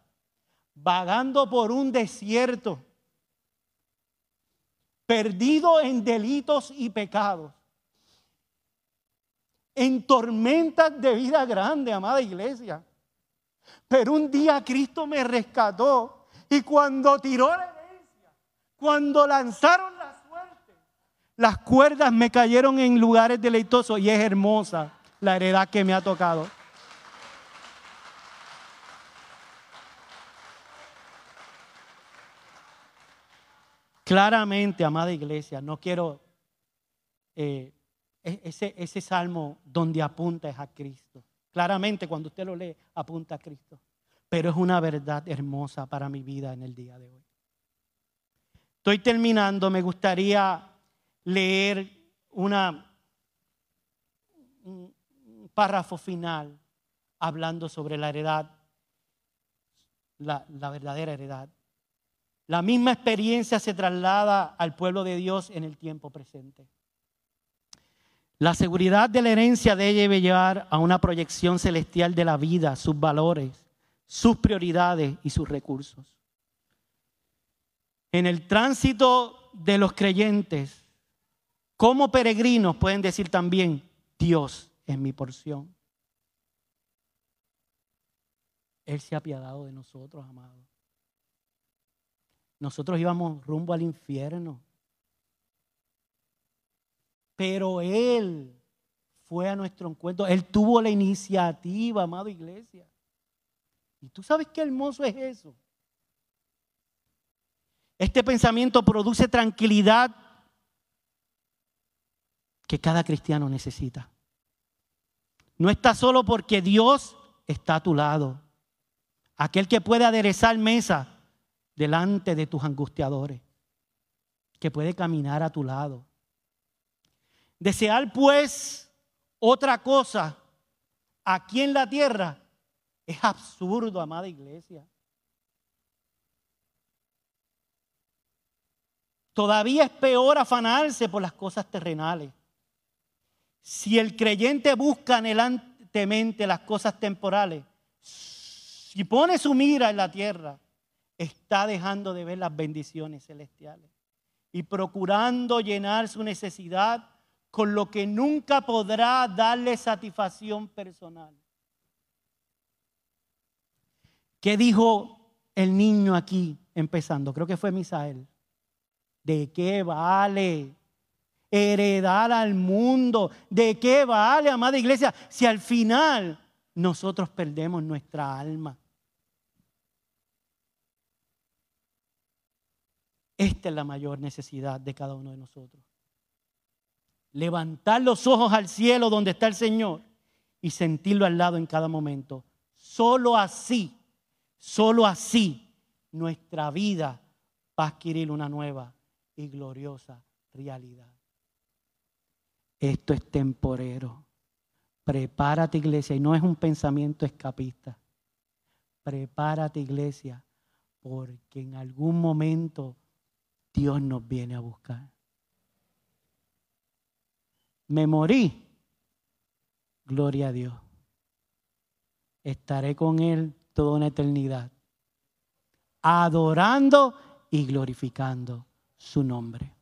Speaker 1: vagando por un desierto, perdido en delitos y pecados, en tormentas de vida grande, amada iglesia. Pero un día Cristo me rescató y cuando tiró la herencia, cuando lanzaron la suerte, las cuerdas me cayeron en lugares deleitosos y es hermosa la heredad que me ha tocado. Claramente, amada iglesia, no quiero... Eh, e-, ese, salmo donde apunta es a Cristo. Claramente cuando usted lo lee, apunta a Cristo. Pero es una verdad hermosa para mi vida en el día de hoy. Estoy terminando, me gustaría leer una, un párrafo final hablando sobre la heredad, la verdadera heredad. La misma experiencia se traslada al pueblo de Dios en el tiempo presente. La seguridad de la herencia debe llevar a una proyección celestial de la vida, sus valores, sus prioridades y sus recursos. En el tránsito de los creyentes, como peregrinos pueden decir también, Dios es mi porción. Él se ha apiadado de nosotros, amados. Nosotros íbamos rumbo al infierno. Pero Él fue a nuestro encuentro. Él tuvo la iniciativa, amado iglesia. Y tú sabes qué hermoso es eso. Este pensamiento produce tranquilidad que cada cristiano necesita. No está solo porque Dios está a tu lado. Aquel que puede aderezar mesa delante de tus angustiadores, que puede caminar a tu lado. Desear pues otra cosa aquí en la tierra es absurdo, amada iglesia. Todavía es peor afanarse por las cosas terrenales. Si el creyente busca anhelantemente las cosas temporales, si pone su mira en la tierra, está dejando de ver las bendiciones celestiales y procurando llenar su necesidad con lo que nunca podrá darle satisfacción personal. ¿Qué dijo el niño aquí empezando? Creo que fue Misael. ¿De qué vale heredar al mundo? ¿De qué vale, amada iglesia, si al final nosotros perdemos nuestra alma? Esta es la mayor necesidad de cada uno de nosotros. Levantar los ojos al cielo donde está el Señor y sentirlo al lado en cada momento. Solo así, solo así nuestra vida va a adquirir una nueva y gloriosa realidad. Esto es temporero. Prepárate iglesia y no es un pensamiento escapista. Prepárate iglesia porque en algún momento Dios nos viene a buscar. Me morí. Gloria a Dios. Estaré con Él toda una eternidad. Adorando y glorificando su nombre.